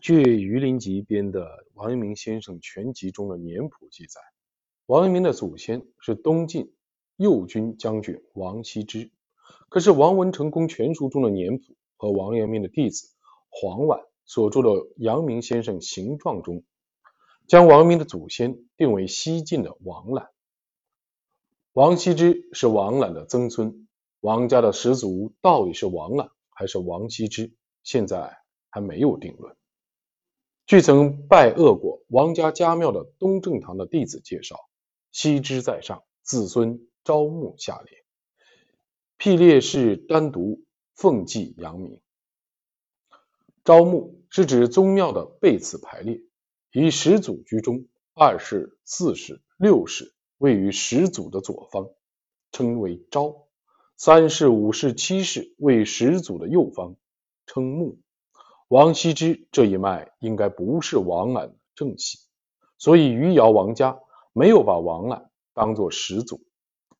据榆林集编的《王阳明先生全集》中的年谱记载，王阳明的祖先是东晋右军将军王羲之。可是《王文成公全书》中的年谱和王阳明的弟子黄婉所著的《阳明先生形状》中，将王明的祖先定为西晋的王览。王羲之是王览的曾孙，王家的始祖到底是王览还是王羲之，现在还没有定论。据曾拜谒过王家家庙的东正堂的弟子介绍，羲之在上，子孙朝暮下列，辟列是单独奉祭阳明。朝暮是指宗庙的背次排列，以始祖居中，二世、四世、六世位于始祖的左方，称为朝；三世、五世、七世为始祖的右方，称暮。王羲之这一脉应该不是王览的正系，所以余姚王家没有把王览当作始祖，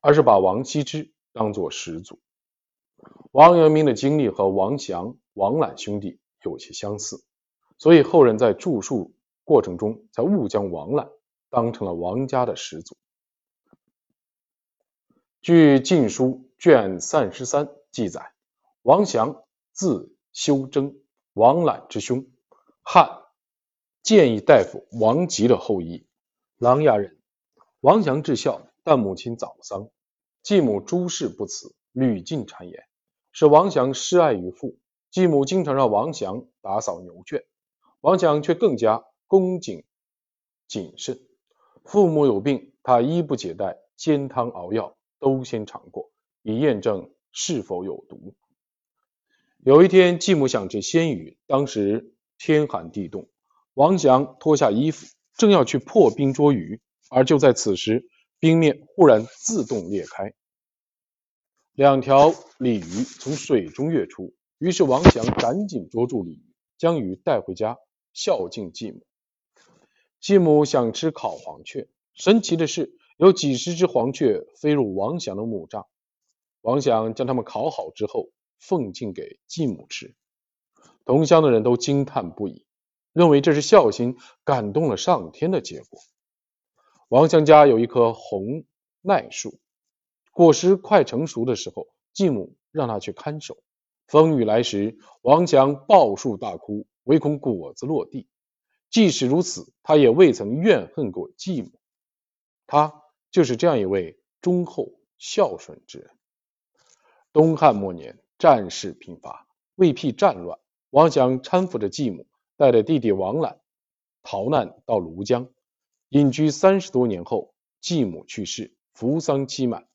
而是把王羲之当作始祖。王阳明的经历和王祥、王览兄弟有些相似，所以后人在著述过程中才误将王览当成了王家的始祖。据《晋书》卷三十三记载，王祥字修征。王览之兄，汉建议大夫王吉的后裔，琅琊人。王祥至孝，但母亲早丧，继母诸事不辞，屡进谗言，使王祥失爱于父。继母经常让王祥打扫牛圈，王祥却更加恭谨谨慎。父母有病，他衣不解带，煎汤熬药都先尝过，以验证是否有毒。有一天，继母想吃鲜鱼，当时天寒地冻，王祥脱下衣服，正要去破冰捉鱼，而就在此时，冰面忽然自动裂开，两条鲤鱼从水中跃出。于是王祥赶紧捉住鲤鱼，将鱼带回家孝敬继母。继母想吃烤黄雀，神奇的是，有几十只黄雀飞入王祥的木栅，王祥将它们烤好之后。奉敬给继母吃，同乡的人都惊叹不已，认为这是孝心感动了上天的结果。王祥家有一棵红柰树，果实快成熟的时候，继母让他去看守。风雨来时，王祥抱树大哭，唯恐果子落地。即使如此，他也未曾怨恨过继母。他就是这样一位忠厚孝顺之人。东汉末年。战事频发，为避战乱，王祥搀扶着继母，带着弟弟王览逃难到庐江，隐居三十多年后，继母去世，服丧期满，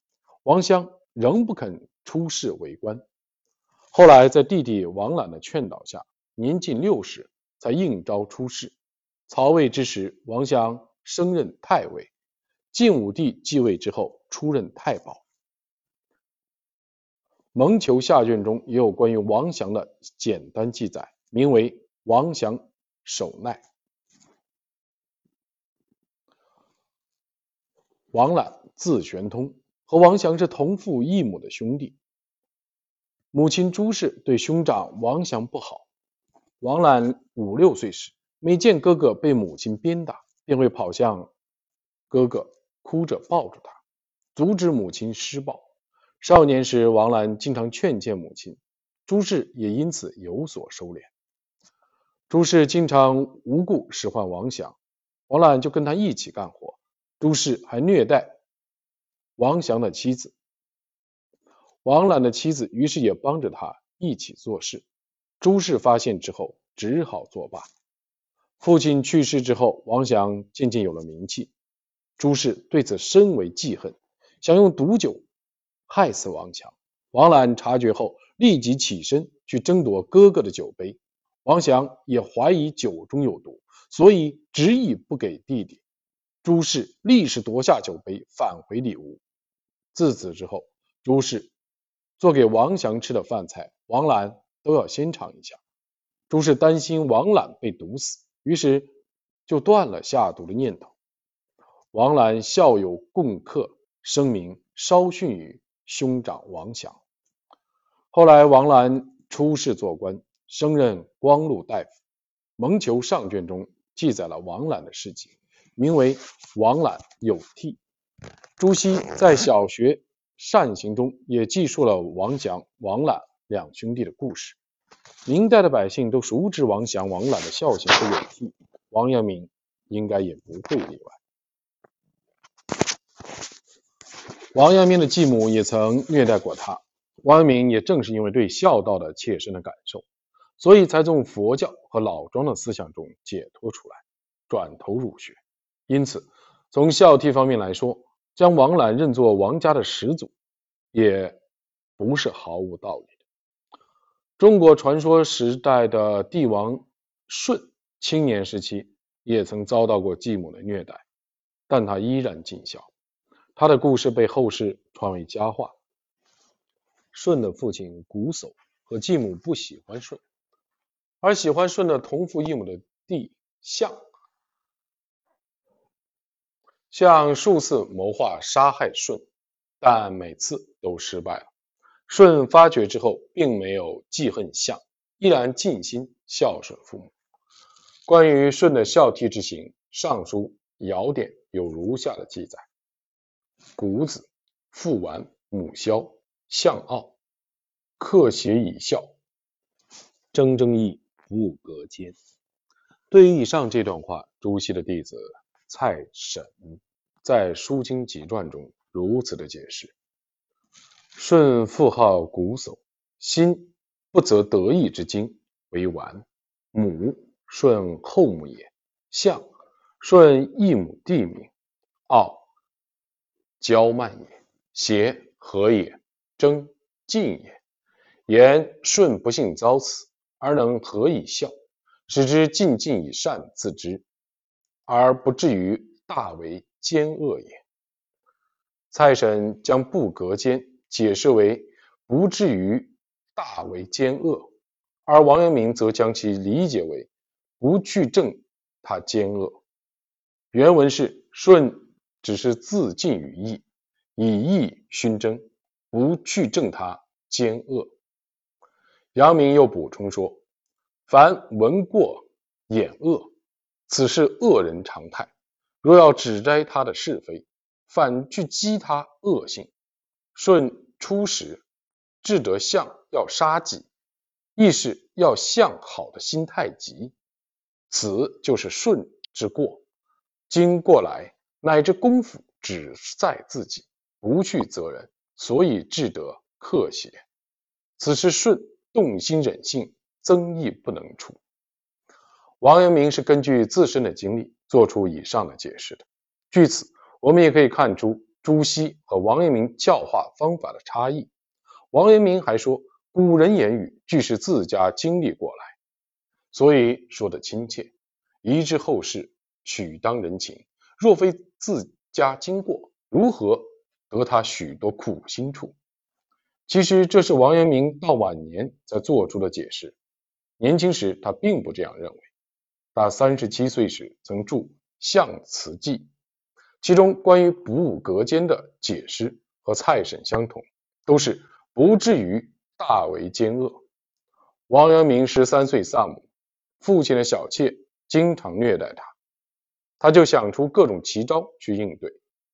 王祥仍不肯出仕为官。后来在弟弟王览的劝导下，年近六十才应召出仕。曹魏之时，王祥升任太尉，晋武帝继位之后，出任太保。蒙求下卷中也有关于王祥的简单记载，名为《王祥守耐》。王览字玄通，和王祥是同父异母的兄弟。母亲朱氏对兄长王祥不好。王览五六岁时，每见哥哥被母亲鞭打，便会跑向哥哥，哭着抱住他，阻止母亲施暴。少年时，王览经常劝谏母亲，朱氏也因此有所收敛。朱氏经常无故使唤王祥，王览就跟他一起干活。朱氏还虐待王祥的妻子，王览的妻子于是也帮着他一起做事。朱氏发现之后，只好作罢。父亲去世之后，王祥渐渐有了名气，朱氏对此深为记恨，想用毒酒。害死王强，王览察觉后立即起身去争夺哥哥的酒杯。王祥也怀疑酒中有毒，所以执意不给弟弟。朱氏立时夺下酒杯，返回里屋。自此之后，朱氏做给王祥吃的饭菜，王览都要先尝一下。朱氏担心王览被毒死，于是就断了下毒的念头。王览孝有共客，声名稍逊于。兄长王祥，后来王兰出仕做官，升任光禄大夫。蒙求上卷中记载了王览的事迹，名为《王览有替》。朱熹在小学善行中也记述了王祥、王览两兄弟的故事。明代的百姓都熟知王祥、王览的孝行和有替，王阳明应该也不会例外。王阳明的继母也曾虐待过他，王阳明也正是因为对孝道的切身的感受，所以才从佛教和老庄的思想中解脱出来，转头儒学。因此，从孝悌方面来说，将王览认作王家的始祖，也不是毫无道理的。中国传说时代的帝王舜，青年时期也曾遭到过继母的虐待，但他依然尽孝。他的故事被后世传为佳话。舜的父亲瞽叟和继母不喜欢舜，而喜欢舜的同父异母的弟象，象数次谋划杀害舜，但每次都失败了。舜发觉之后，并没有记恨象，依然尽心孝顺父母。关于舜的孝悌之行，《尚书·尧典》有如下的记载：古子父完母孝，相傲，克邪以孝，铮铮义不隔间。对于以上这段话，朱熹的弟子蔡沈在《书经集传》中如此的解释。舜父号瞽叟，心不择得意之精为完。母舜后母也。相舜异母弟名。傲骄慢也。邪何也？争进也。言舜不幸遭此，而能何以孝？使之尽尽以善自知，而不至于大为奸恶也。蔡沈将不格奸。解释为不至于大为奸恶，而王阳明则将其理解为不去正他奸恶。原文是：舜只是自尽于义，以义熏蒸，不去正他奸恶。阳明又补充说：凡闻过掩恶，此是恶人常态。若要指摘他的是非，反去激他恶性。舜。初时，志得相要杀己，亦是要相好的心太急，此就是舜之过。今过来，乃至功夫只在自己，不去责人，所以志得克邪。此时顺动心忍性，增益不能除。王阳明是根据自身的经历做出以上的解释的。据此，我们也可以看出。朱熹和王阳明教化方法的差异。王阳明还说：“古人言语，俱是自家经历过来，所以说的亲切，移之后世，取当人情。若非自家经过，如何得他许多苦心处？”其实这是王阳明到晚年才做出的解释。年轻时他并不这样认为。他三十七岁时曾著《象辞记》。其中关于补武隔间的解释和蔡沈相同，都是不至于大为奸恶。王阳明十三岁丧母，父亲的小妾经常虐待他，他就想出各种奇招去应对，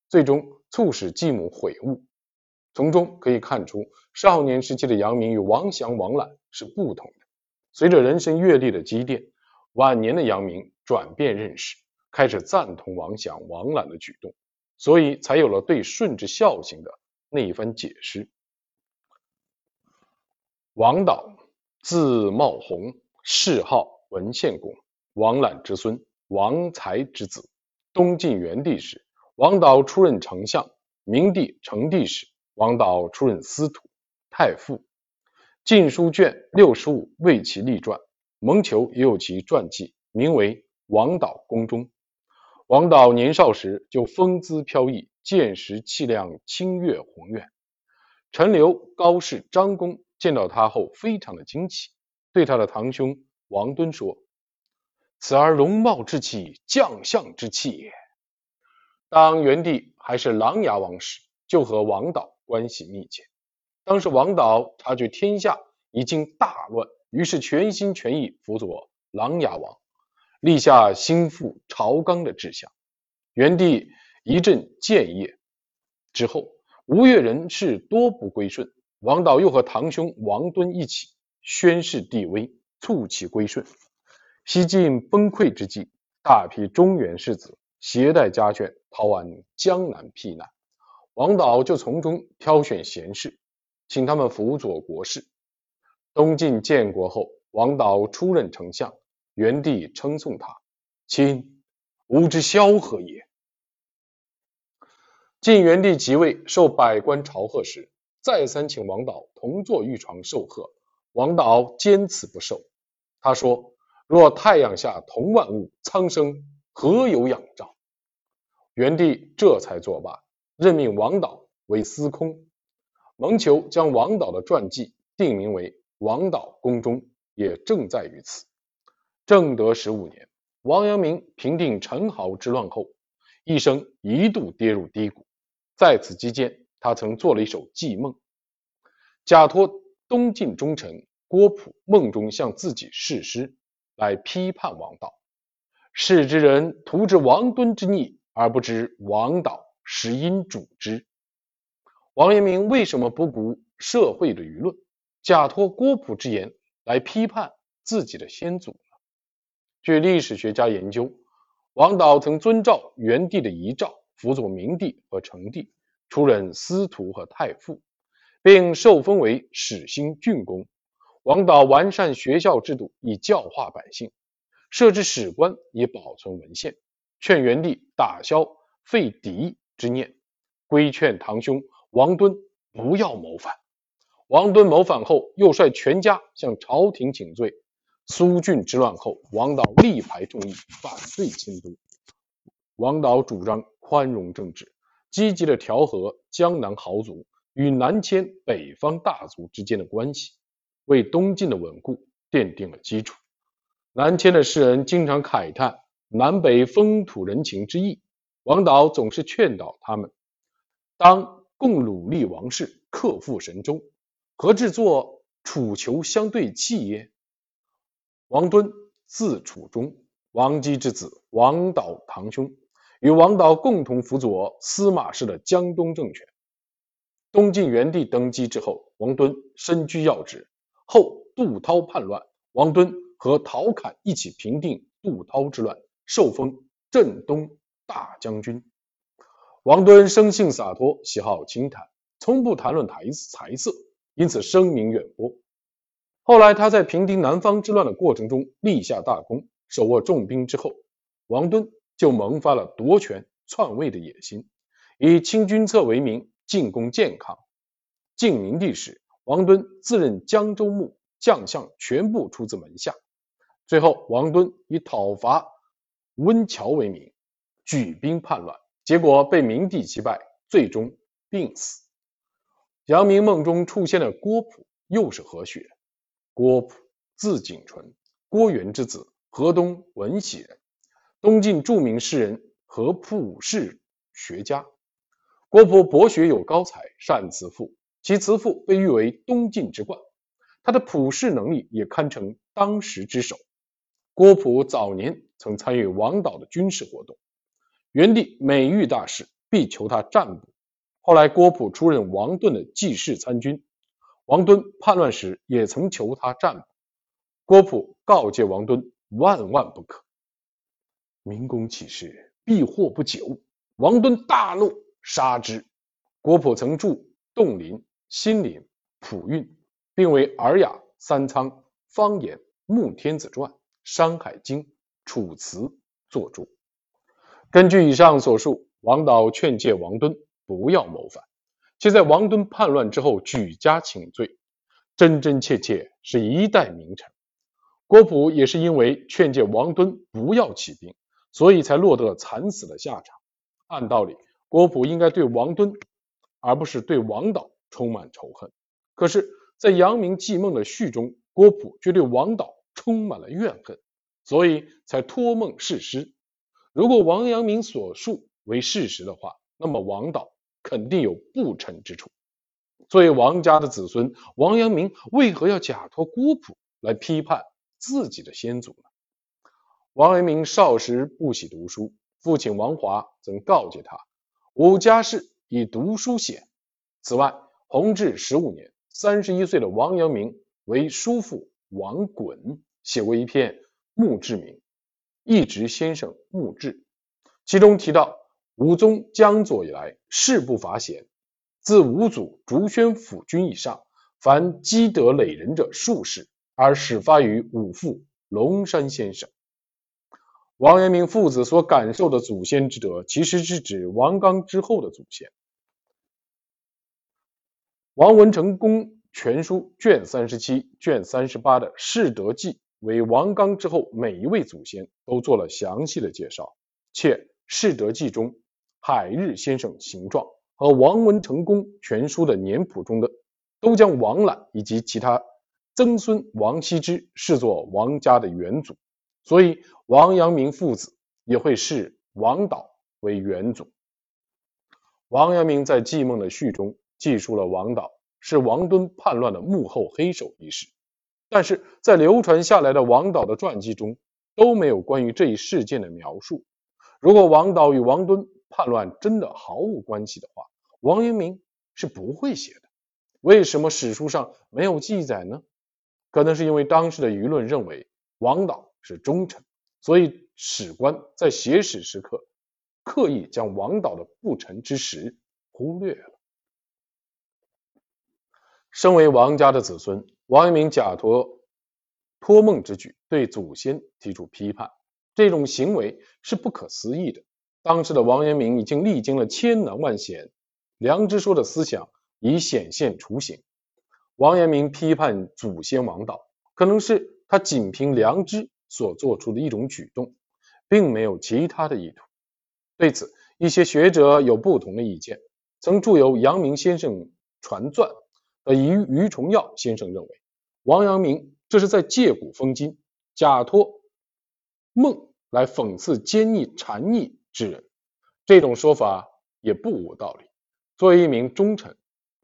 最终促使继母悔悟。从中可以看出，少年时期的杨明与王祥、王览是不同的。随着人生阅历的积淀，晚年的杨明转变认识。开始赞同王祥、王览的举动，所以才有了对顺治孝行的那一番解释。王导，字茂弘，谥号文献公，王览之孙，王才之子。东晋元帝时，王导出任丞相；明帝成帝时，王导出任司徒、太傅。《晋书》卷六十五为其立传，蒙求也有其传记，名为《王导宫中》。王导年少时就风姿飘逸，见识气量清越宏远。陈留高氏张公见到他后，非常的惊奇，对他的堂兄王敦说：“此而容貌之气，将相之气也。”当元帝还是琅琊王时，就和王导关系密切。当时王导察觉天下已经大乱，于是全心全意辅佐琅琊王，立下兴复朝纲的志向。元帝一阵建业之后，吴越人士多不归顺，王导又和堂兄王敦一起宣示帝威，促其归顺。西晋崩溃之际，大批中原士子携带家眷逃往江南避难，王导就从中挑选贤士，请他们辅佐国事。东晋建国后，王导出任丞相，元帝称颂他：“亲，吾之萧何也。”晋元帝即位，受百官朝贺时，再三请王导同坐御床受贺，王导坚持不受。他说：“若太阳下同万物，苍生何有仰仗？”元帝这才作罢，任命王导为司空，蒙求将王导的传记定名为《王导宫中》，也正在于此。正德十五年，王阳明平定陈豪之乱后，一生一度跌入低谷。在此期间，他曾做了一首寄梦，假托东晋忠臣郭璞梦中向自己誓师，来批判王导。是之人图之王敦之逆，而不知王导实因主之。王阳明为什么不顾社会的舆论，假托郭璞之言来批判自己的先祖呢？据历史学家研究，王导曾遵照元帝的遗诏。辅佐明帝和成帝，出任司徒和太傅，并受封为始兴郡公。王导完善学校制度，以教化百姓；设置史官，以保存文献。劝元帝打消废嫡之念，规劝堂兄王敦不要谋反。王敦谋反后，又率全家向朝廷请罪。苏峻之乱后，王导力排众议，反对迁都。王导主张。宽容政治，积极的调和江南豪族与南迁北方大族之间的关系，为东晋的稳固奠定了基础。南迁的士人经常慨叹南北风土人情之异，王导总是劝导他们：当共努力王室，克复神州，何至作楚囚相对弃耶？王敦，字楚中，王姬之子，王导堂兄。与王导共同辅佐司马氏的江东政权。东晋元帝登基之后，王敦身居要职。后杜涛叛乱，王敦和陶侃一起平定杜涛之乱，受封镇东大将军。王敦生性洒脱，喜好清谈，从不谈论财财色，因此声名远播。后来他在平定南方之乱的过程中立下大功，手握重兵之后，王敦。就萌发了夺权篡位的野心，以清君侧为名进攻建康。晋明帝时，王敦自任江州牧，将相全部出自门下。最后，王敦以讨伐温峤为名，举兵叛乱，结果被明帝击败，最终病死。阳明梦中出现的郭璞又是何许人？郭璞，字景纯，郭元之子，河东闻喜人。东晋著名诗人和普世学家郭璞博学有高才，善辞赋，其慈父被誉为东晋之冠。他的普世能力也堪称当时之首。郭璞早年曾参与王导的军事活动，元帝每遇大事必求他占卜。后来郭璞出任王敦的记事参军，王敦叛乱时也曾求他占卜。郭璞告诫王敦万万不可。明公起事，必祸不久。王敦大怒，杀之。郭璞曾住洞林、新林、普运，并为尔雅、三仓、方言、穆天子传、山海经、楚辞作注。根据以上所述，王导劝诫王敦不要谋反，且在王敦叛乱之后举家请罪，真真切切是一代名臣。郭璞也是因为劝诫王敦不要起兵。所以才落得惨死的下场。按道理，郭璞应该对王敦，而不是对王导充满仇恨。可是，在阳明记梦的序中，郭璞却对王导充满了怨恨，所以才托梦誓师。如果王阳明所述为事实的话，那么王导肯定有不臣之处。作为王家的子孙，王阳明为何要假托郭璞来批判自己的先祖呢？王阳明少时不喜读书，父亲王华曾告诫他：“吾家世以读书显。”此外，弘治十五年，三十一岁的王阳明为叔父王衮写过一篇《墓志铭》，一直先生墓志，其中提到武宗江左以来，事不乏贤，自武祖竹轩府君以上，凡积德累人者数世，而始发于武父龙山先生。王阳明父子所感受的祖先之德，其实是指王刚之后的祖先。《王文成公全书》卷三十七、卷三十八的《世德记》，为王刚之后每一位祖先都做了详细的介绍。且《世德记》中海日先生形状和《王文成公全书》的年谱中的，都将王览以及其他曾孙王羲之视作王家的元祖。所以，王阳明父子也会视王导为元祖。王阳明在《记梦的序》中记述了王导是王敦叛乱的幕后黑手一事，但是在流传下来的王导的传记中都没有关于这一事件的描述。如果王导与王敦叛乱真的毫无关系的话，王阳明是不会写的。为什么史书上没有记载呢？可能是因为当时的舆论认为王导。是忠臣，所以史官在写史时刻刻意将王导的不臣之实忽略了。身为王家的子孙，王阳明假托托梦之举对祖先提出批判，这种行为是不可思议的。当时的王阳明已经历经了千难万险，良知说的思想已显现雏形。王阳明批判祖先王导，可能是他仅凭良知。所做出的一种举动，并没有其他的意图。对此，一些学者有不同的意见。曾著有《阳明先生传传》的于于崇耀先生认为，王阳明这是在借古讽今，假托梦来讽刺奸逆谗逆之人。这种说法也不无道理。作为一名忠臣，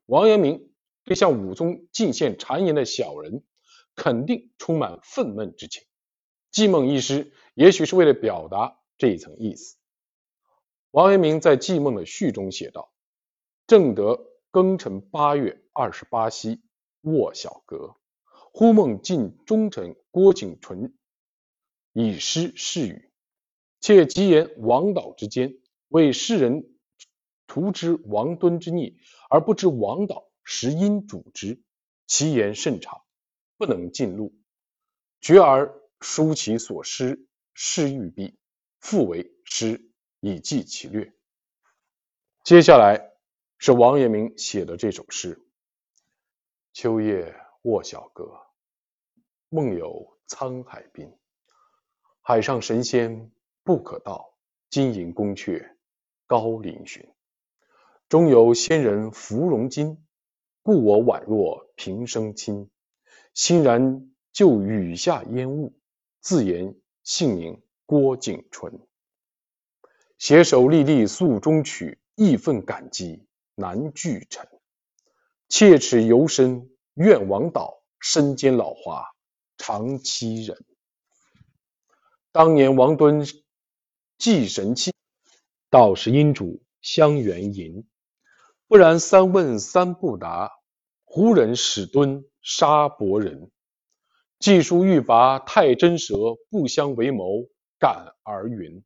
王阳明对向武宗进献谗言的小人，肯定充满愤懑之情。寄梦一诗，也许是为了表达这一层意思。王阳明在寄梦的序中写道：“正德庚辰八月二十八夕，卧小阁，忽梦晋忠臣郭景纯以诗示语，且极言王导之奸，为世人图之王敦之逆，而不知王导实因主之，其言甚长，不能尽录，绝而。”书其所失，诗欲毕，复为诗以记其略。接下来是王阳明写的这首诗：秋夜卧小阁，梦有沧海滨。海上神仙不可到，金银宫阙高嶙峋。中有仙人芙蓉金，故我宛若平生亲。欣然就雨下烟雾。自言姓名郭景纯，携手历历诉衷曲，义愤感激难拒陈。切齿犹深愿王导，身兼老华长欺人。当年王敦祭神器，道是阴主相援迎，不然三问三不答，胡人使敦杀伯仁。既书欲拔太真蛇，不相为谋感而云。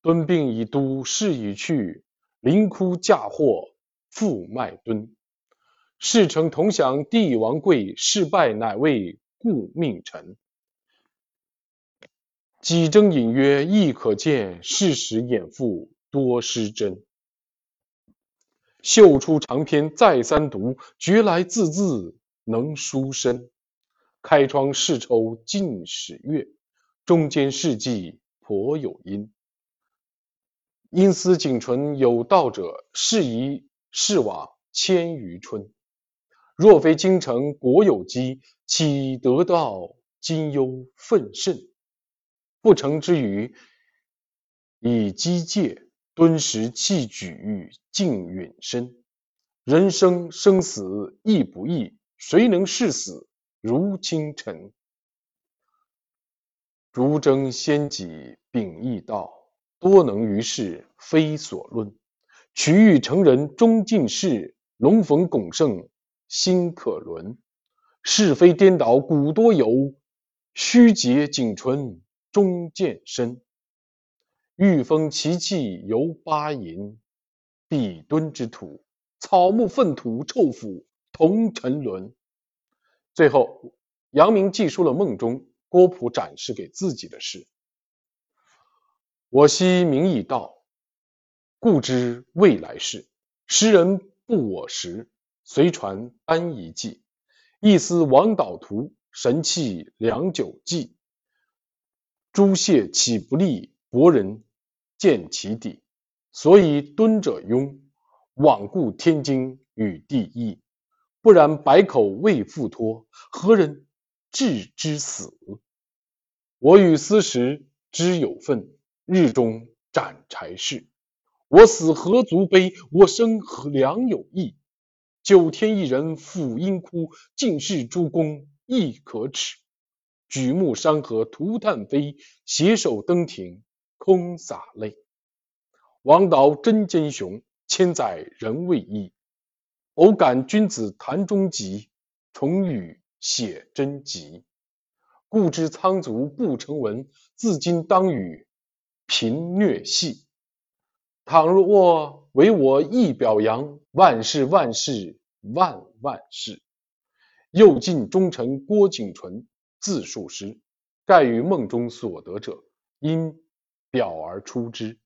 敦病已都事已去，临哭嫁祸复麦敦。事成同享帝王贵，事败乃为故命臣。几征隐约亦可见，事实掩覆多失真。秀出长篇再三读，觉来字字能书深。开窗试抽尽始月，中间事迹颇有因。因思仅存有道者，是宜是往千余春。若非京城国有机，岂得到今忧愤甚？不成之余，以机戒敦实弃举，静允身。人生生死亦不易，谁能视死？如清晨，竹争先己秉义道，多能于事非所论。取欲成人终尽事，龙逢拱盛心可伦。是非颠倒古多有，虚结仅存终见身。玉峰奇气犹八淫，壁墩之土，草木粪土臭腐同沉沦。最后，阳明记述了梦中郭璞展示给自己的事：“我昔名已道，故知未来事。时人不我时，随传安遗迹。一思王导图，神气良久计。诸谢岂不利？博人见其底，所以敦者庸，罔顾天经与地义。”不然，百口未复托，何人置之死？我与斯时知有份，日中斩柴事。我死何足悲？我生何良有益。九天一人抚阴哭，尽是诸公亦可耻。举目山河涂炭飞，携手登庭空洒泪。王导真奸雄，千载人未易。偶感君子谈中极，重语写真集。故知苍族不成文，自今当与贫虐戏。倘若为我一表扬，万事万事万万事。又尽忠臣郭景纯，自述诗，盖于梦中所得者，因表而出之。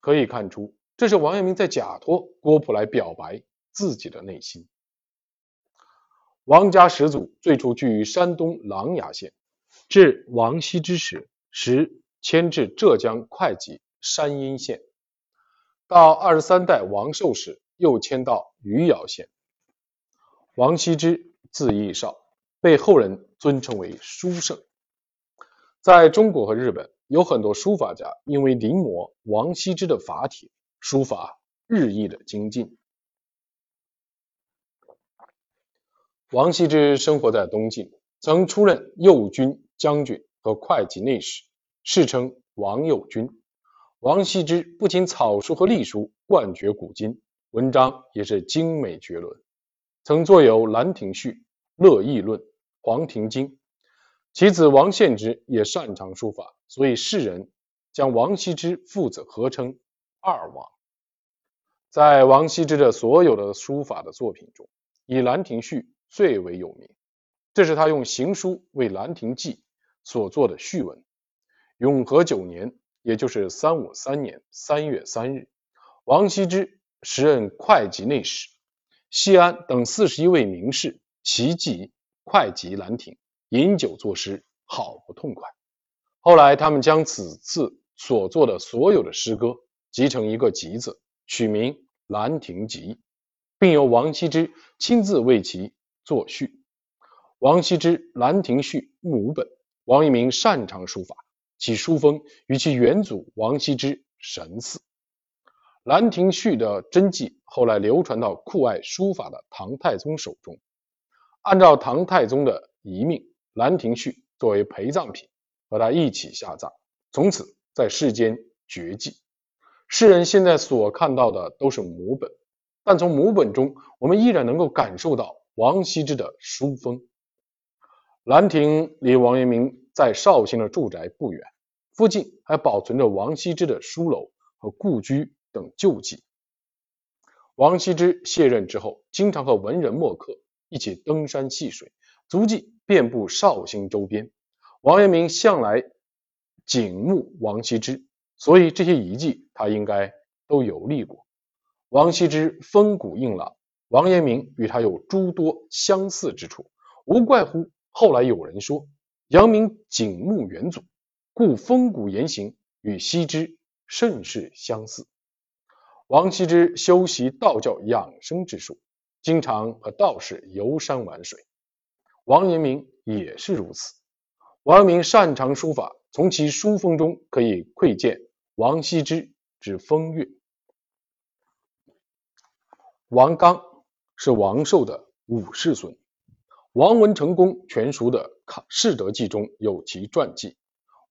可以看出，这是王阳明在假托郭璞来表白。自己的内心。王家始祖最初居于山东琅琊县，至王羲之时，时迁至浙江会稽山阴县。到二十三代王寿时，又迁到余姚县。王羲之字逸少，被后人尊称为书圣。在中国和日本，有很多书法家因为临摹王羲之的法帖，书法日益的精进。王羲之生活在东晋，曾出任右军将军和会稽内史，世称王右军。王羲之不仅草书和隶书冠绝古今，文章也是精美绝伦，曾作有《兰亭序》《乐毅论》《黄庭经》。其子王献之也擅长书法，所以世人将王羲之父子合称“二王”。在王羲之的所有的书法的作品中，以《兰亭序》。最为有名，这是他用行书为《兰亭记》所做的序文。永和九年，也就是三五三年三月三日，王羲之时任会稽内史，西安等四十一位名士齐集会稽兰亭，饮酒作诗，好不痛快。后来，他们将此次所作的所有的诗歌集成一个集子，取名《兰亭集》，并由王羲之亲自为其。作序，王羲之《兰亭序》母本。王阳明擅长书法，其书风与其元祖王羲之神似。《兰亭序》的真迹后来流传到酷爱书法的唐太宗手中。按照唐太宗的遗命，《兰亭序》作为陪葬品，和他一起下葬，从此在世间绝迹。世人现在所看到的都是母本，但从母本中，我们依然能够感受到。王羲之的书风。兰亭离王阳明在绍兴的住宅不远，附近还保存着王羲之的书楼和故居等旧迹。王羲之卸任之后，经常和文人墨客一起登山戏水，足迹遍布绍兴周边。王阳明向来景慕王羲之，所以这些遗迹他应该都游历过。王羲之风骨硬朗。王阳明与他有诸多相似之处，无怪乎后来有人说，阳明景慕元祖，故风骨言行与羲之甚是相似。王羲之修习道教养生之术，经常和道士游山玩水。王阳明也是如此。王阳明擅长书法，从其书风中可以窥见王羲之之风月。王刚。是王寿的五世孙，王文成公全书的《世德记》中有其传记。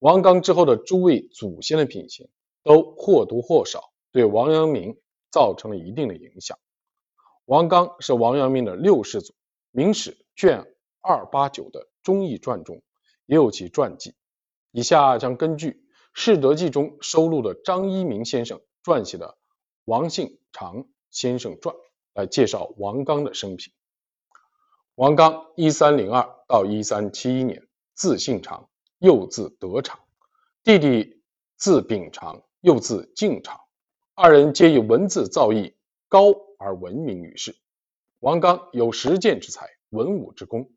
王刚之后的诸位祖先的品行，都或多或少对王阳明造成了一定的影响。王刚是王阳明的六世祖，《明史》卷二八九的《忠义传》中也有其传记。以下将根据《世德记》中收录的张一鸣先生撰写的《王信长先生传》来介绍王刚的生平。王刚一三零二到一三七一年，字信长，又字德长，弟弟字秉长，又字敬长，二人皆以文字造诣高。而闻名于世。王刚有实践之才，文武之功。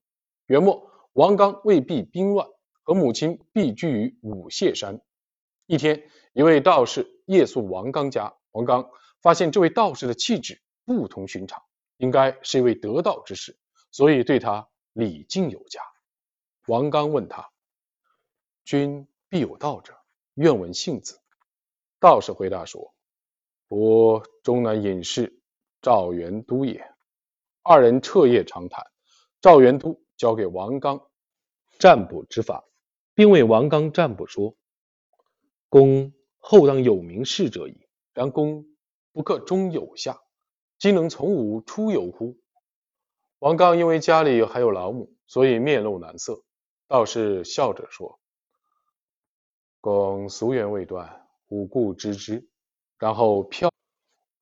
元末，王刚为避兵乱，和母亲避居于五泄山。一天，一位道士夜宿王刚家，王刚发现这位道士的气质不同寻常，应该是一位得道之士，所以对他礼敬有加。王刚问他：“君必有道者，愿闻信子。”道士回答说：“我终南隐士。”赵元都也，二人彻夜长谈。赵元都交给王刚占卜之法，并为王刚占卜说：“公后当有名士者矣。然公不克中有下，今能从吾出游乎？”王刚因为家里还有老母，所以面露难色。道士笑着说：“公夙缘未断，吾故知之。”然后飘。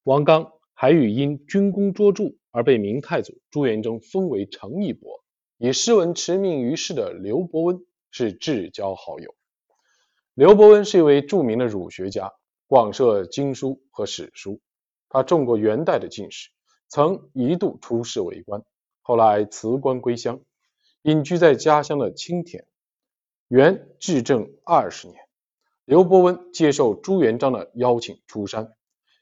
王刚。还与因军功卓著而被明太祖朱元璋封为成义伯，以诗文驰名于世的刘伯温是至交好友。刘伯温是一位著名的儒学家，广涉经书和史书。他中过元代的进士，曾一度出仕为官，后来辞官归乡，隐居在家乡的青田。元至正二十年，刘伯温接受朱元璋的邀请出山。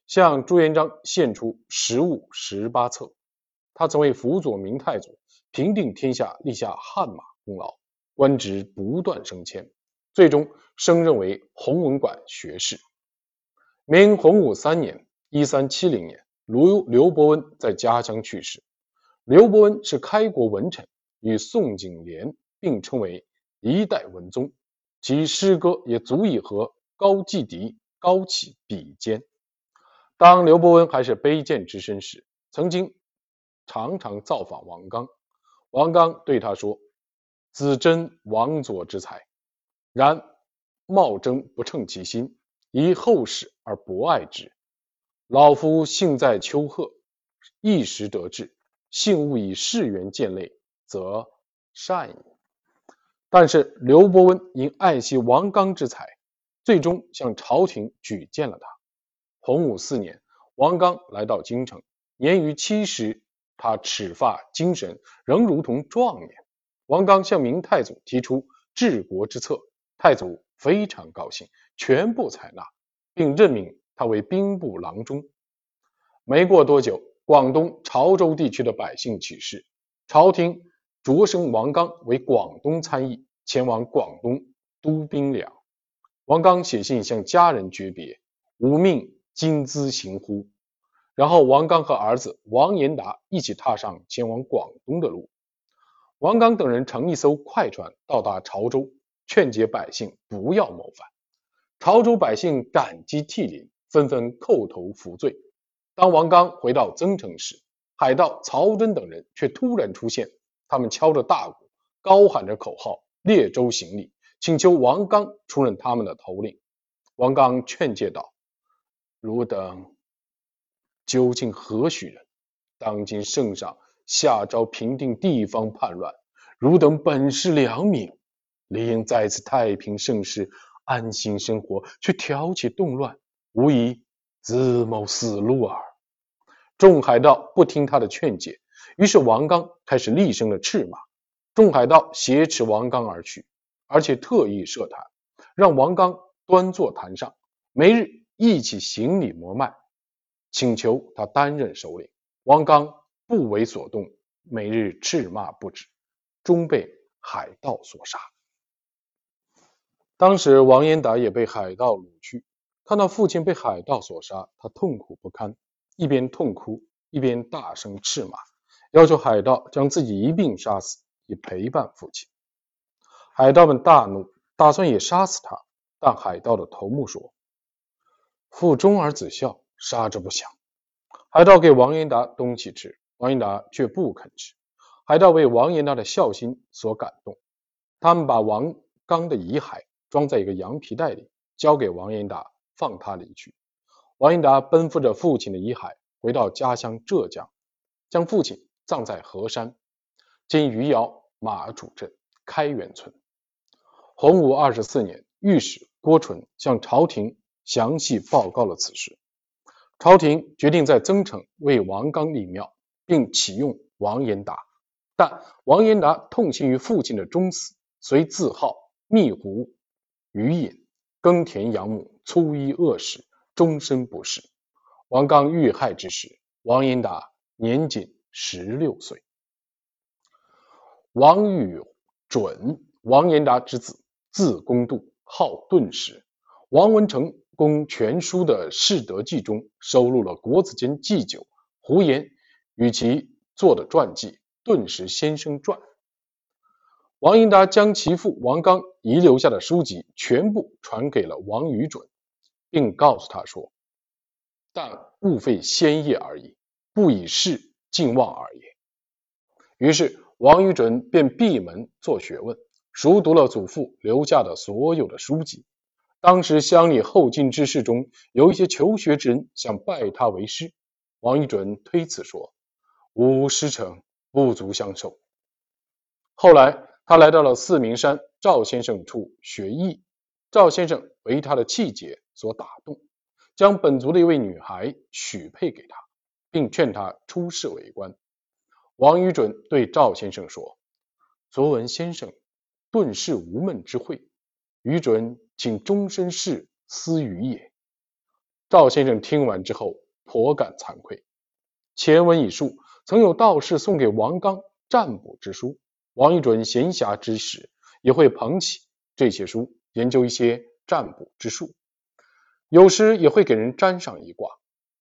向朱元璋献出十五十八策，他曾为辅佐明太祖平定天下立下汗马功劳，官职不断升迁，最终升任为弘文馆学士。明洪武三年（一三七零年），刘刘伯温在家乡去世。刘伯温是开国文臣，与宋景濂并称为一代文宗，其诗歌也足以和高季迪、高启比肩。当刘伯温还是卑贱之身时，曾经常常造访王刚。王刚对他说：“子真王佐之才，然茂征不称其心，以后世而博爱之。老夫幸在丘壑，一时得志，幸勿以世缘见累，则善矣。”但是刘伯温因爱惜王刚之才，最终向朝廷举荐了他。洪武四年，王刚来到京城，年逾七十，他齿发精神，仍如同壮年。王刚向明太祖提出治国之策，太祖非常高兴，全部采纳，并任命他为兵部郎中。没过多久，广东潮州地区的百姓起事，朝廷擢升王刚为广东参议，前往广东督兵粮。王刚写信向家人诀别，吾命。今兹行乎？然后王刚和儿子王延达一起踏上前往广东的路。王刚等人乘一艘快船到达潮州，劝解百姓不要谋反。潮州百姓感激涕零，纷纷叩头服罪。当王刚回到增城时，海盗曹真等人却突然出现，他们敲着大鼓，高喊着口号，列舟行礼，请求王刚出任他们的头领。王刚劝诫道。汝等究竟何许人？当今圣上下诏平定地方叛乱，汝等本是良民，理应在此太平盛世安心生活，却挑起动乱，无疑自谋死路耳。众海盗不听他的劝解，于是王刚开始厉声的斥骂。众海盗挟持王刚而去，而且特意设坛，让王刚端坐坛上，每日。一起行礼膜拜，请求他担任首领。王刚不为所动，每日斥骂不止，终被海盗所杀。当时王延达也被海盗掳去，看到父亲被海盗所杀，他痛苦不堪，一边痛哭，一边大声斥骂，要求海盗将自己一并杀死，以陪伴父亲。海盗们大怒，打算也杀死他。但海盗的头目说：“父忠而子孝，杀之不祥。”海盗给王延达东西吃，王延达却不肯吃。海盗为王延达的孝心所感动，他们把王刚的遗骸装在一个羊皮袋里，交给王延达，放他离去。王延达奔赴着父亲的遗骸，回到家乡浙江，将父亲葬在河山（今余姚马渚镇开元村）。洪武二十四年，御史郭纯向朝廷详细报告了此事。朝廷决定在增城为王刚立庙，并启用王延达。但王延达痛心于父亲的终死，遂自号密湖余隐，耕田养母，粗衣恶食，终身不仕。王刚遇害之时，王延达年仅十六岁。王禹准，王延达之子，字公度，号顿时。王文成。《公全书》的《世德记》中收录了国子监祭酒胡言与其作的传记《顿时先生传》。王英达将其父王刚遗留下的书籍全部传给了王禹准，并告诉他说：“但勿废先业而已，不以事尽望而也。”于是王宇准便闭门做学问，熟读了祖父留下的所有的书籍。当时乡里后进之士中有一些求学之人想拜他为师，王一准推辞说：“吾师承不足相授。”后来他来到了四明山赵先生处学艺，赵先生为他的气节所打动，将本族的一位女孩许配给他，并劝他出仕为官。王一准对赵先生说：“昨闻先生顿世无闷之慧，余准。”请终身事思于也。赵先生听完之后颇感惭愧。前文已述，曾有道士送给王刚占卜之书，王一准闲暇之时也会捧起这些书，研究一些占卜之术，有时也会给人占上一卦，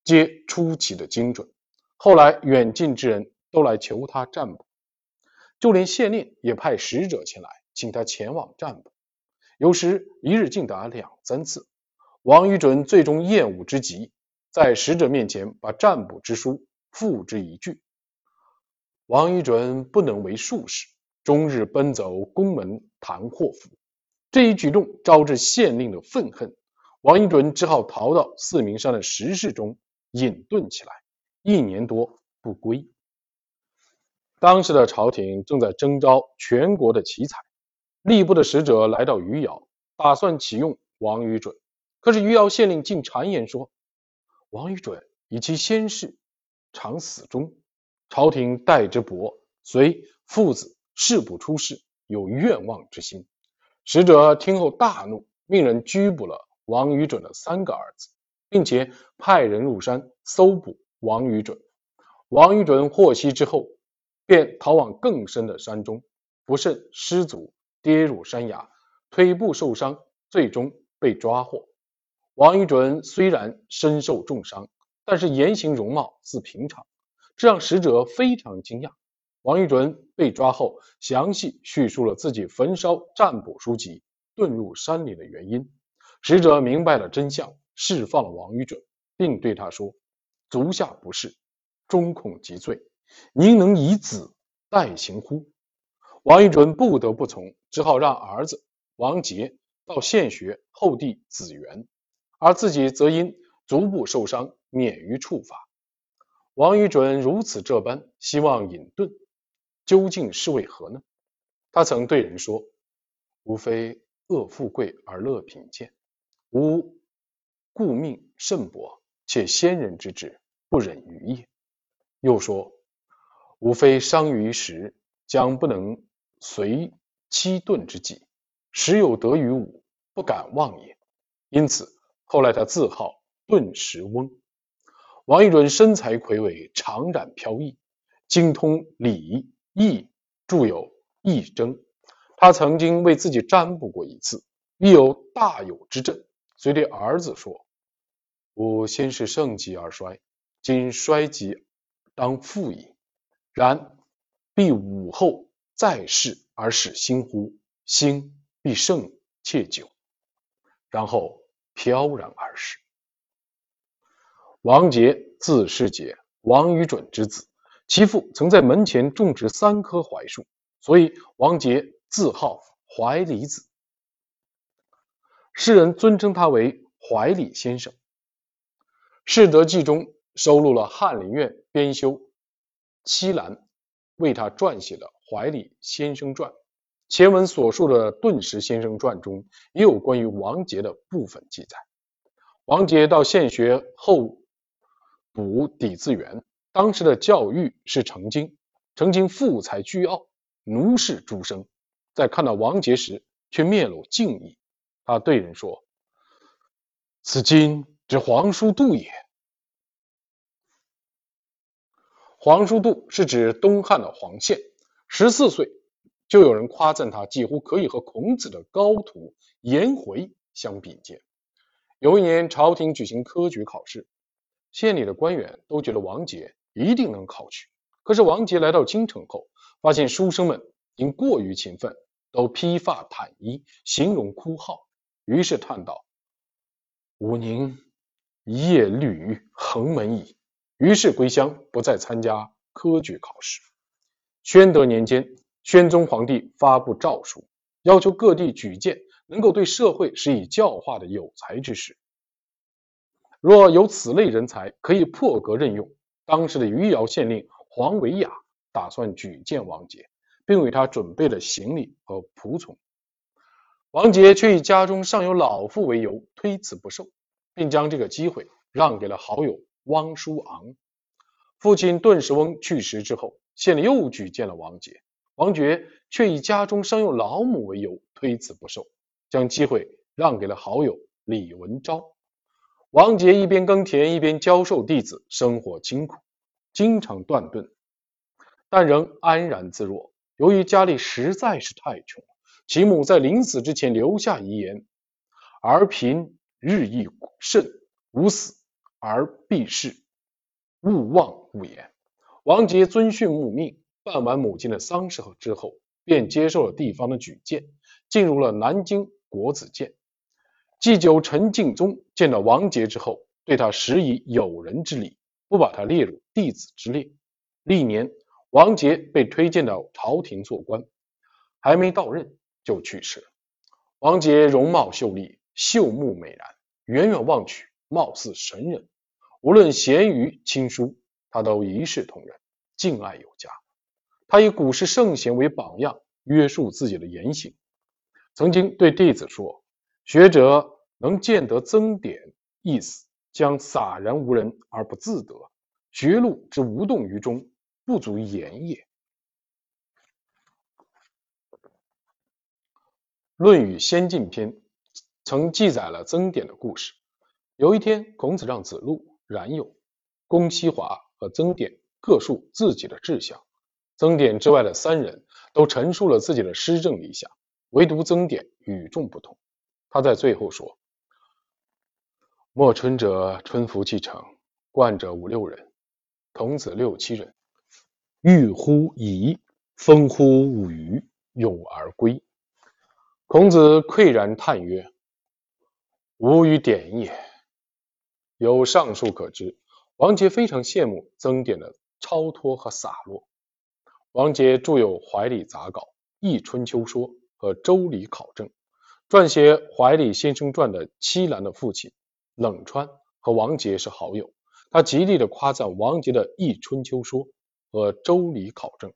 皆出奇的精准。后来远近之人都来求他占卜，就连县令也派使者前来，请他前往占卜。有时一日竟达两三次，王宇准最终厌恶之极，在使者面前把占卜之书付之一炬。王宇准不能为术士，终日奔走宫门谈祸福，这一举动招致县令的愤恨。王宇准只好逃到四明山的石室中隐遁起来，一年多不归。当时的朝廷正在征召全国的奇才。吏部的使者来到余姚，打算启用王宇准。可是余姚县令竟谗言说：“王宇准以其先世常死忠，朝廷待之薄，虽父子誓不出仕，有愿望之心。”使者听后大怒，命人拘捕了王宇准的三个儿子，并且派人入山搜捕王宇准。王宇准获悉之后，便逃往更深的山中，不慎失足。跌入山崖，腿部受伤，最终被抓获。王一准虽然身受重伤，但是言行容貌似平常，这让使者非常惊讶。王一准被抓后，详细叙述了自己焚烧占卜书籍、遁入山里的原因。使者明白了真相，释放了王一准，并对他说：“足下不是，终恐极罪，您能以子代行乎？”王一准不得不从，只好让儿子王杰到县学后弟子元，而自己则因足部受伤免于处罚。王一准如此这般希望隐遁，究竟是为何呢？他曾对人说：“无非恶富贵而乐贫贱，吾故命甚薄，且先人之志不忍于也。”又说：“吾非伤于时，将不能。”随七遁之计，时有得于吾，不敢忘也。因此，后来他自号遁石翁。王一准身材魁伟，长髯飘逸，精通礼义，著有《义征》。他曾经为自己占卜过一次，亦有大有之证，遂对儿子说：“吾先是盛极而衰，今衰极当复矣。然必武后。”在世而使兴乎？兴必盛且久，然后飘然而逝。王杰字世杰，王禹准之子，其父曾在门前种植三棵槐树，所以王杰自号槐里子。世人尊称他为怀里先生。《世德记》中收录了翰林院编修七兰为他撰写的《怀里先生传》。前文所述的《顿时先生传》中也有关于王杰的部分记载。王杰到县学后。补底字员，当时的教育是成经，成经富才倨傲，奴士诸生，在看到王杰时，却面露敬意。他对人说：“此今之皇叔度也。”皇叔度是指东汉的黄宪，十四岁就有人夸赞他，几乎可以和孔子的高徒颜回相比肩。有一年，朝廷举行科举考试。县里的官员都觉得王杰一定能考取，可是王杰来到京城后，发现书生们因过于勤奋，都披发袒衣，形容枯耗，于是叹道：“吾宁夜履横门矣。”于是归乡，不再参加科举考试。宣德年间，宣宗皇帝发布诏书，要求各地举荐能够对社会施以教化的有才之士。若有此类人才，可以破格任用。当时的余姚县令黄维雅打算举荐王杰，并为他准备了行李和仆从。王杰却以家中尚有老父为由推辞不受，并将这个机会让给了好友汪叔昂。父亲顿时翁去世之后，县里又举荐了王杰，王杰却以家中尚有老母为由推辞不受，将机会让给了好友李文昭。王杰一边耕田一边教授弟子，生活清苦，经常断顿，但仍安然自若。由于家里实在是太穷，其母在临死之前留下遗言：“儿贫日益甚，吾死而必逝，勿忘勿言。”王杰遵训母命，办完母亲的丧事后之后，便接受了地方的举荐，进入了南京国子监。祭酒陈敬宗见到王杰之后，对他施以友人之礼，不把他列入弟子之列。历年，王杰被推荐到朝廷做官，还没到任就去世了。王杰容貌秀丽，秀目美然，远远望去，貌似神人。无论闲语亲疏，他都一视同仁，敬爱有加。他以古时圣贤为榜样，约束自己的言行。曾经对弟子说：“学者。”能见得增点意思，将洒然无人而不自得，绝路之无动于衷，不足言也。《论语先进篇》曾记载了曾点的故事。有一天，孔子让子路、冉有、公西华和曾点各述自己的志向。曾点之外的三人都陈述了自己的施政理想，唯独曾点与众不同。他在最后说。莫春者，春服既成，冠者五六人，童子六七人。欲乎沂，风乎舞雩，咏而归。孔子喟然叹曰：“吾与点也。”有上述可知，王杰非常羡慕曾点的超脱和洒落。王杰著有《怀里杂稿》《易春秋说》和《周礼考证》，撰写《怀里先生传》的七兰的父亲。冷川和王杰是好友，他极力的夸赞王杰的《易春秋说》和《周礼考证》，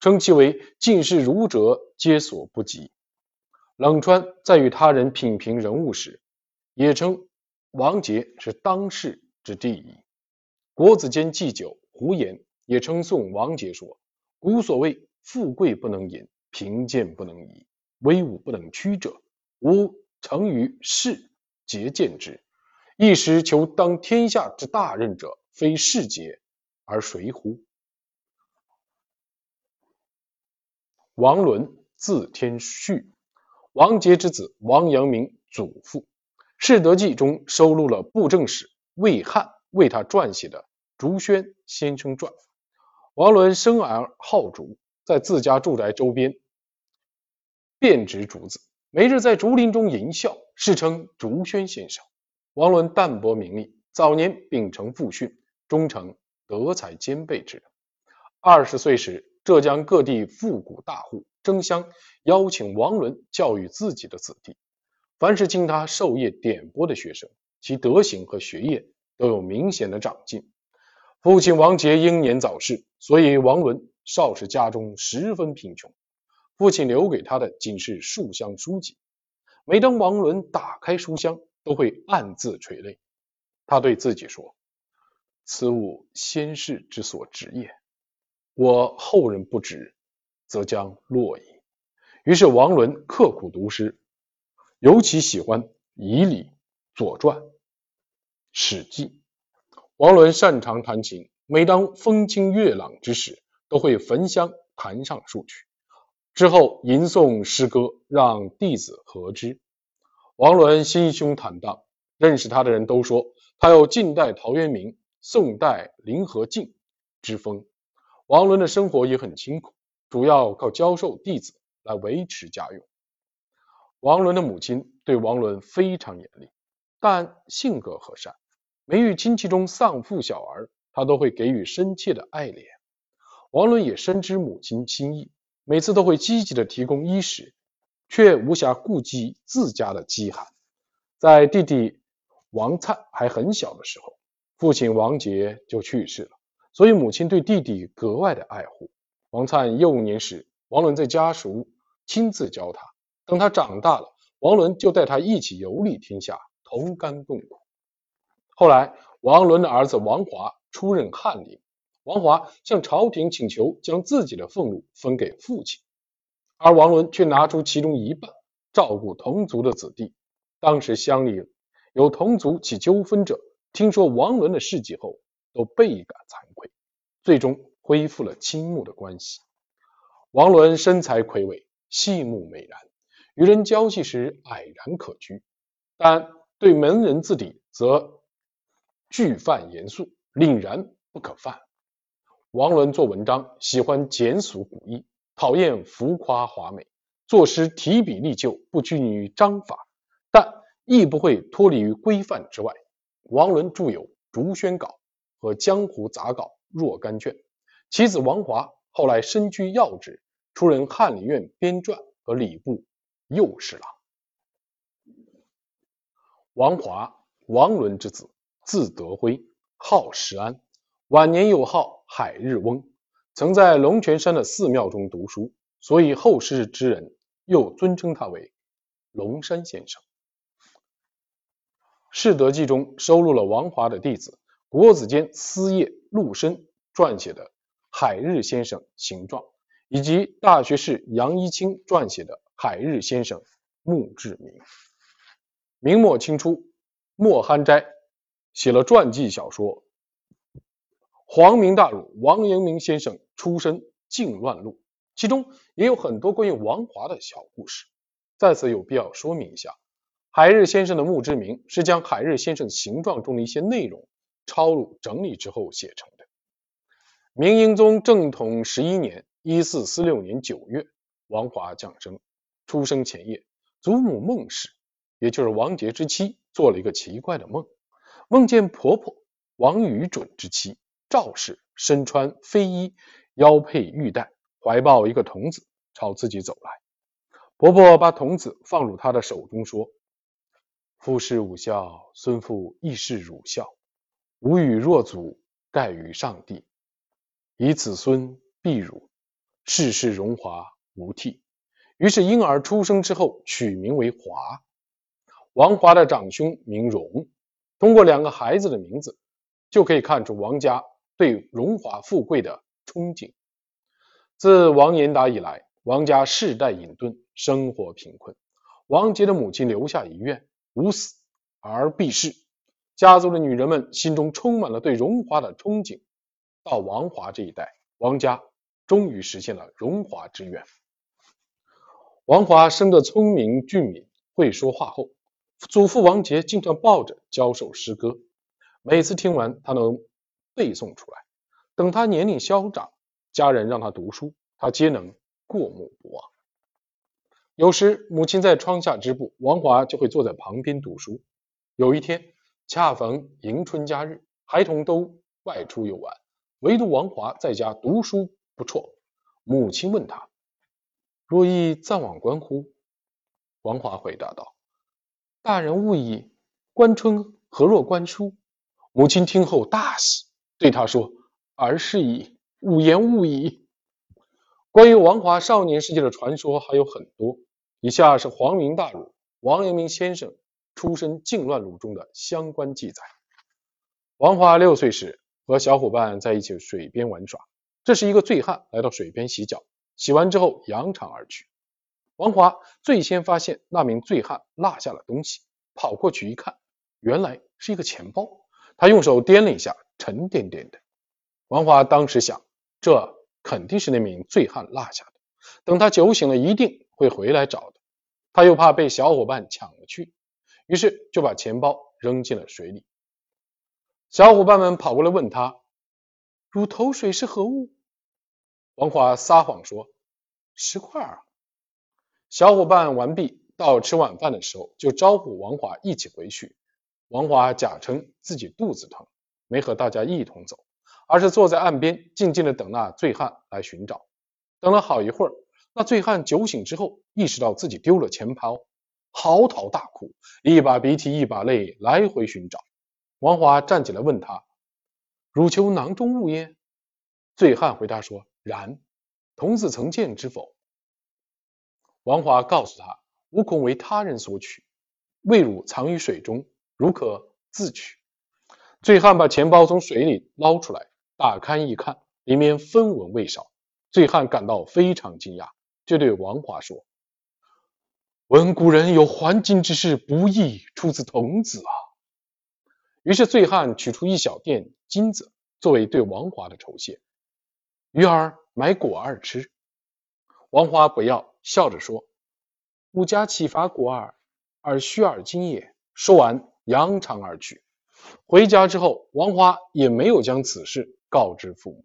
称其为尽是儒者皆所不及。冷川在与他人品评人物时，也称王杰是当世之第一。国子监祭酒胡言也称颂王杰说：“古所谓富贵不能淫，贫贱不能移，威武不能屈者，吾成于世节见之。”一时求当天下之大任者，非世杰而谁乎？王伦，字天绪，王杰之子，王阳明祖父。《世德记》中收录了布政使魏汉为他撰写的《竹轩先生传》。王伦生而好竹，在自家住宅周边遍植竹子，每日在竹林中吟啸，世称竹轩先生。王伦淡泊名利，早年秉承父训，终成德才兼备之人。二十岁时，浙江各地富贾大户争相邀请王伦教育自己的子弟。凡是经他授业点拨的学生，其德行和学业都有明显的长进。父亲王杰英年早逝，所以王伦少时家中十分贫穷。父亲留给他的仅是数箱书籍。每当王伦打开书箱，都会暗自垂泪。他对自己说：“此物先世之所执也，我后人不执，则将落矣。”于是王伦刻苦读诗，尤其喜欢《仪礼》《左传》《史记》。王伦擅长弹琴，每当风清月朗之时，都会焚香弹上数曲。之后吟诵诗歌，让弟子和之。王伦心胸坦荡，认识他的人都说他有晋代陶渊明、宋代林和靖之风。王伦的生活也很清苦，主要靠教授弟子来维持家用。王伦的母亲对王伦非常严厉，但性格和善。每遇亲戚中丧父小儿，他都会给予深切的爱怜。王伦也深知母亲心意。每次都会积极的提供衣食，却无暇顾及自家的饥寒。在弟弟王粲还很小的时候，父亲王杰就去世了，所以母亲对弟弟格外的爱护。王粲幼年时，王伦在家塾亲自教他；等他长大了，王伦就带他一起游历天下，同甘共苦。后来，王伦的儿子王华出任翰林。王华向朝廷请求将自己的俸禄分给父亲，而王伦却拿出其中一半照顾同族的子弟。当时乡里有同族起纠纷者，听说王伦的事迹后，都倍感惭愧，最终恢复了倾慕的关系。王伦身材魁伟，细目美然，与人交际时蔼然可掬，但对门人子弟则惧犯严肃，凛然不可犯。王伦做文章喜欢简俗古意，讨厌浮夸华美，作诗提笔立就，不拘泥于章法，但亦不会脱离于规范之外。王伦著有《竹轩稿》和《江湖杂稿》若干卷。其子王华后来身居要职，出任翰林院编撰和礼部右侍郎。王华，王伦之子，字德辉，号石安。晚年又号海日翁，曾在龙泉山的寺庙中读书，所以后世之人又尊称他为龙山先生。《世德记》中收录了王华的弟子国子监司业陆深撰写的《海日先生形状》，以及大学士杨一清撰写的《海日先生墓志铭》。明末清初，莫憨斋写了传记小说。皇明大儒王阳明先生出身靖乱路，其中也有很多关于王华的小故事，在此有必要说明一下。海日先生的墓志铭是将海日先生形状中的一些内容抄录整理之后写成的。明英宗正统十一年（一四四六年九月），王华降生。出生前夜，祖母孟氏，也就是王杰之妻，做了一个奇怪的梦，梦见婆婆王宇准之妻。赵氏身穿飞衣，腰佩玉带，怀抱一个童子朝自己走来。婆婆把童子放入她的手中，说：“夫是吾孝，孙父亦是汝孝。吾与若祖，盖于上帝。以子孙必汝，世世荣华无替。”于是婴儿出生之后，取名为华。王华的长兄名荣。通过两个孩子的名字，就可以看出王家。对荣华富贵的憧憬。自王延达以来，王家世代隐遁，生活贫困。王杰的母亲留下遗愿：无死而必仕。家族的女人们心中充满了对荣华的憧憬。到王华这一代，王家终于实现了荣华之愿。王华生得聪明俊敏，会说话后，祖父王杰经常抱着教授诗歌。每次听完，他能。背诵出来。等他年龄稍长，家人让他读书，他皆能过目不忘。有时母亲在窗下织布，王华就会坐在旁边读书。有一天，恰逢迎春佳日，孩童都外出游玩，唯独王华在家读书不辍。母亲问他：“若亦暂往观乎？”王华回答道：“大人勿以观春何若观书？”母亲听后大喜，对他说：“儿是矣，勿言勿矣。”关于王华少年时期的传说还有很多，以下是皇明大儒王阳明先生出身靖乱录中的相关记载。王华六岁时和小伙伴在一起水边玩耍，这时一个醉汉来到水边洗脚，洗完之后扬长而去。王华最先发现那名醉汉落下了东西，跑过去一看，原来是一个钱包。他用手掂了一下，沉甸甸的。王华当时想，这。肯定是那名醉汉落下的。等他酒醒了，一定会回来找的。他又怕被小伙伴抢了去，于是就把钱包扔进了水里。小伙伴们跑过来问他：“乳头水是何物？”王华撒谎说：“石块儿。”小伙伴完毕，到吃晚饭的时候，就招呼王华一起回去。王华假称自己肚子疼，没和大家一同走。而是坐在岸边，静静的等那醉汉来寻找。等了好一会儿，那醉汉酒醒之后，意识到自己丢了钱包，嚎啕大哭，一把鼻涕一把泪，来回寻找。王华站起来问他：“汝求囊中物耶？”醉汉回答说：“然。”童子曾见之否？王华告诉他：“吾恐为他人所取，未汝藏于水中，汝可自取。”醉汉把钱包从水里捞出来。打开一看，里面分文未少。醉汉感到非常惊讶，就对王华说：“闻古人有还金之事，不易出自童子啊。”于是醉汉取出一小锭金子，作为对王华的酬谢。鱼儿买果儿吃。王华不要，笑着说：“吾家岂乏果儿，而需尔金也。”说完，扬长而去。回家之后，王华也没有将此事。告知父母，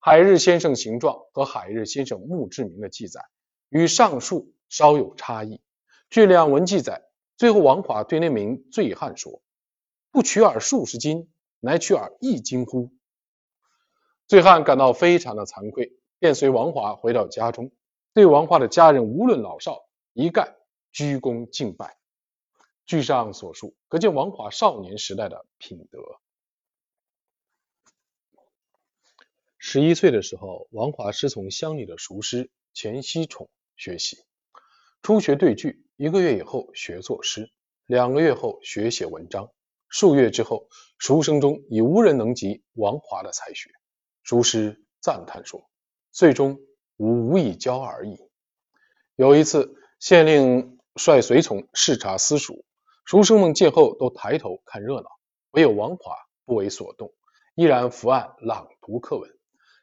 海日先生形状和海日先生墓志铭的记载与上述稍有差异。据两文记载，最后王华对那名醉汉说：“不取尔数十金，乃取尔一金乎？”醉汉感到非常的惭愧，便随王华回到家中，对王华的家人无论老少一概鞠躬敬拜。据上所述，可见王华少年时代的品德。十一岁的时候，王华师从乡里的塾师钱希宠学习，初学对句，一个月以后学作诗，两个月后学写文章，数月之后，书生中已无人能及王华的才学。塾师赞叹说：“最终吾无以教而已。”有一次，县令率随从视察私塾，书生们见后都抬头看热闹，唯有王华不为所动，依然伏案朗读课文。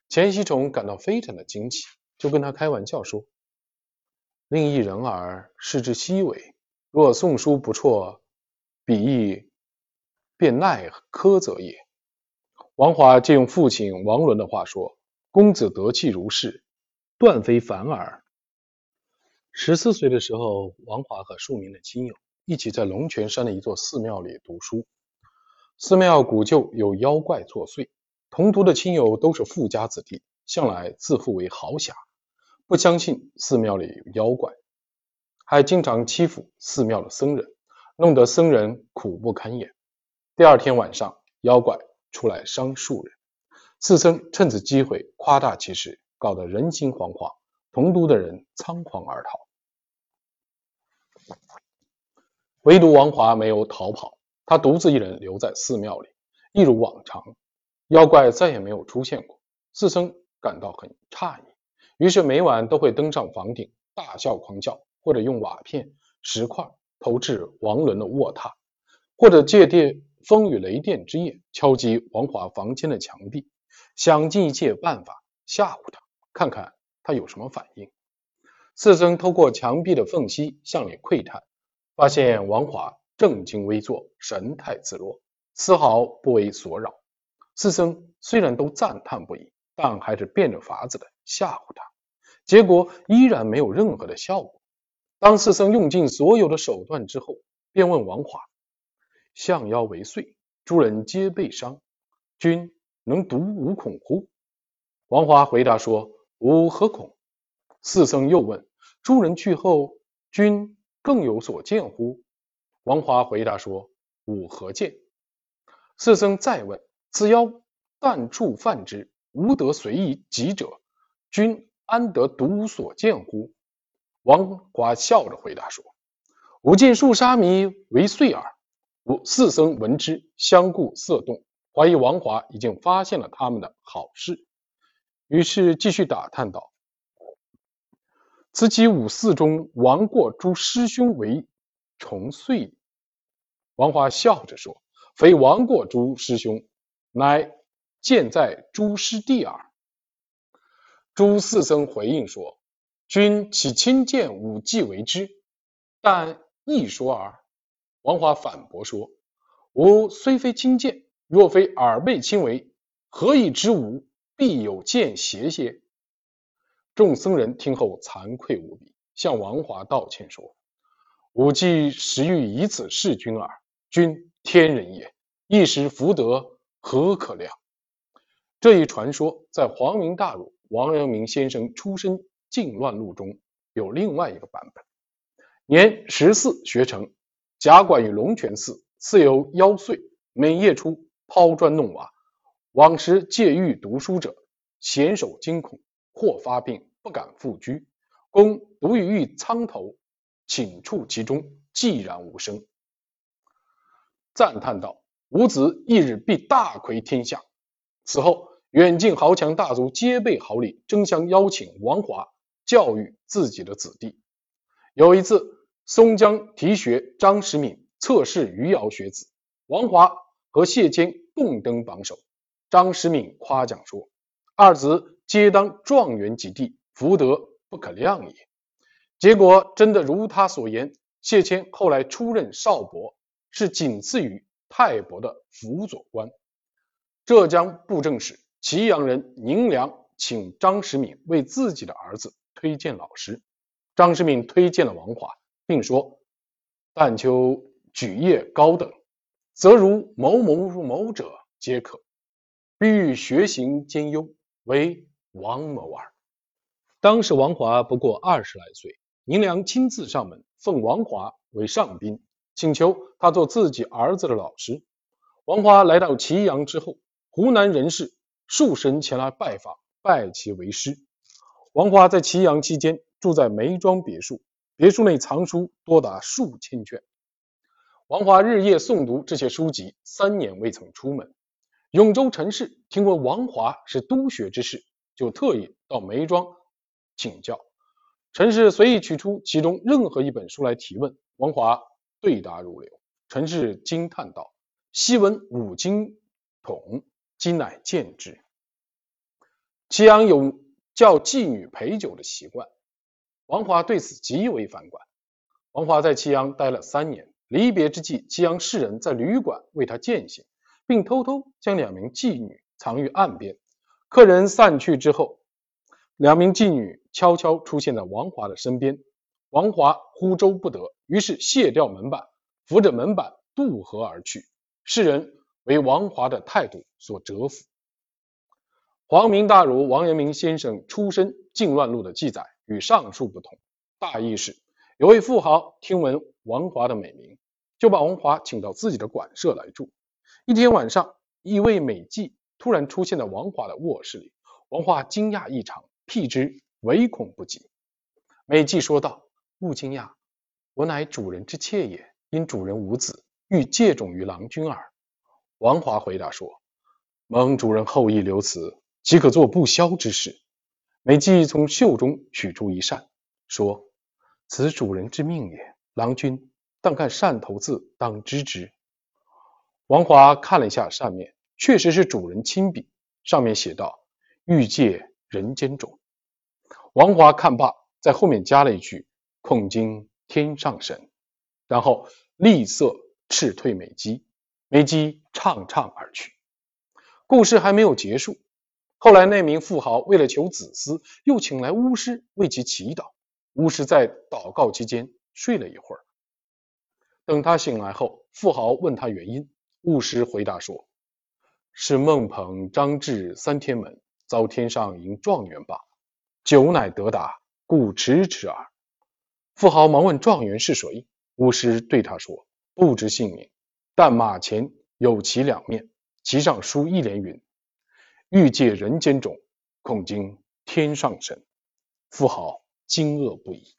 钱希崇感到非常的惊奇，就跟他开玩笑说：“另一人耳，视之稀微。若宋书不辍，彼亦便奈苛责也。”王华借用父亲王伦的话说：“公子得气如是，断非凡耳。”十四岁的时候，王华和数名的亲友一起在龙泉山的一座寺庙里读书。寺庙古旧，有妖怪作祟。同读的亲友都是富家子弟，向来自负为豪侠，不相信寺庙里有妖怪，还经常欺负寺庙的僧人，弄得僧人苦不堪言。第二天晚上，妖怪出来伤数人，寺僧趁此机会夸大其事，搞得人心惶惶，同都的人仓皇而逃。唯独王华没有逃跑，他独自一人留在寺庙里，一如往常。妖怪再也没有出现过，寺僧感到很诧异，于是每晚都会登上房顶大笑狂叫，或者用瓦片、石块投掷王伦的卧榻，或者借电风雨雷电之夜敲击王华房间的墙壁，想尽一切办法吓唬他，看看他有什么反应。四僧透过墙壁的缝隙向里窥探，发现王华正襟危坐，神态自若，丝毫不为所扰。四僧虽然都赞叹不已，但还是变着法子的吓唬他，结果依然没有任何的效果。当四僧用尽所有的手段之后，便问王华：“相腰为祟，诸人皆被伤，君能独无恐乎？”王华回答说：“吾何恐？”四僧又问：“诸人去后，君更有所见乎？”王华回答说：“吾何见？”四僧再问：“此妖但触犯之，无得随意己者，君安得独所见乎？”王华笑着回答说：“吾见数沙弥为碎耳。”五四僧闻之，相顾色动，怀疑王华已经发现了他们的好事。于是继续打探道：“此起五寺中亡过诸师兄为重岁。”王华笑着说：“非亡过诸师兄，乃见在诸师弟耳。”诸四僧回应说：“君岂亲见五季为之？但一说耳。”王华反驳说：“吾虽非亲见，若非耳背亲为，何以知吾？”必有见邪些。众僧人听后惭愧无比，向王华道歉说：“吾既实欲以此示君耳，君天人也，一时福德何可量？”这一传说在皇明大儒王阳明先生出身靖乱录中有另外一个版本。年十四学成，贾管于龙泉寺，寺有妖祟，每夜出抛砖弄瓦。往时借狱读书者，险守惊恐，或发病不敢复居。公独于狱苍头，寝处其中，寂然无声。赞叹道：“吾子一日必大魁天下。”此后，远近豪强大族皆备好礼，争相邀请王华教育自己的子弟。有一次，松江提学张时敏测试余姚学子，王华和谢坚共登榜首。张时敏夸奖说：“二子皆当状元及第，福德不可量也。”结果真的如他所言，谢谦后来出任少伯，是仅次于太伯的辅佐官。浙江布政使祁阳人宁良请张时敏为自己的儿子推荐老师，张时敏推荐了王华，并说：“但求举业高等，则如某某某者皆可。”必欲学行兼优，为王某耳。当时王华不过二十来岁，宁良亲自上门，奉王华为上宾，请求他做自己儿子的老师。王华来到祁阳之后，湖南人士数神前来拜访，拜其为师。王华在祁阳期间，住在梅庄别墅，别墅内藏书多达数千卷。王华日夜诵读这些书籍，三年未曾出门。永州陈氏听闻王华是督学之士，就特意到梅庄请教。陈氏随意取出其中任何一本书来提问，王华对答如流。陈氏惊叹道：“昔闻五经统，今乃见之。”祁阳有叫妓女陪酒的习惯，王华对此极为反感。王华在祁阳待了三年，离别之际，祁阳士人在旅馆为他饯行。并偷偷将两名妓女藏于岸边。客人散去之后，两名妓女悄悄出现在王华的身边。王华呼周不得，于是卸掉门板，扶着门板渡河而去。世人为王华的态度所折服。皇明大儒王阳明先生出身禁乱录的记载与上述不同，大意是：有位富豪听闻王华的美名，就把王华请到自己的馆舍来住。一天晚上，一位美妓突然出现在王华的卧室里，王华惊讶异常，避之唯恐不及。美妓说道：“勿惊讶，我乃主人之妾也，因主人无子，欲借种于郎君耳。”王华回答说：“蒙主人厚意留此，岂可做不肖之事？”美姬从袖中取出一扇，说：“此主人之命也，郎君但看扇头字，当知之。”王华看了一下扇面，确实是主人亲笔，上面写道：“欲借人间种。”王华看罢，在后面加了一句：“恐惊天上神。”然后厉色斥退美姬，美姬怅怅而去。故事还没有结束，后来那名富豪为了求子嗣，又请来巫师为其祈祷。巫师在祷告期间睡了一会儿。等他醒来后，富豪问他原因，巫师回答说：“是孟鹏、张志三天门遭天上迎状元罢，久乃得达，故迟迟耳。”富豪忙问状元是谁，巫师对他说：“不知姓名，但马前有其两面，其上书一联云：‘欲借人间种，恐惊天上神。’”富豪惊愕不已。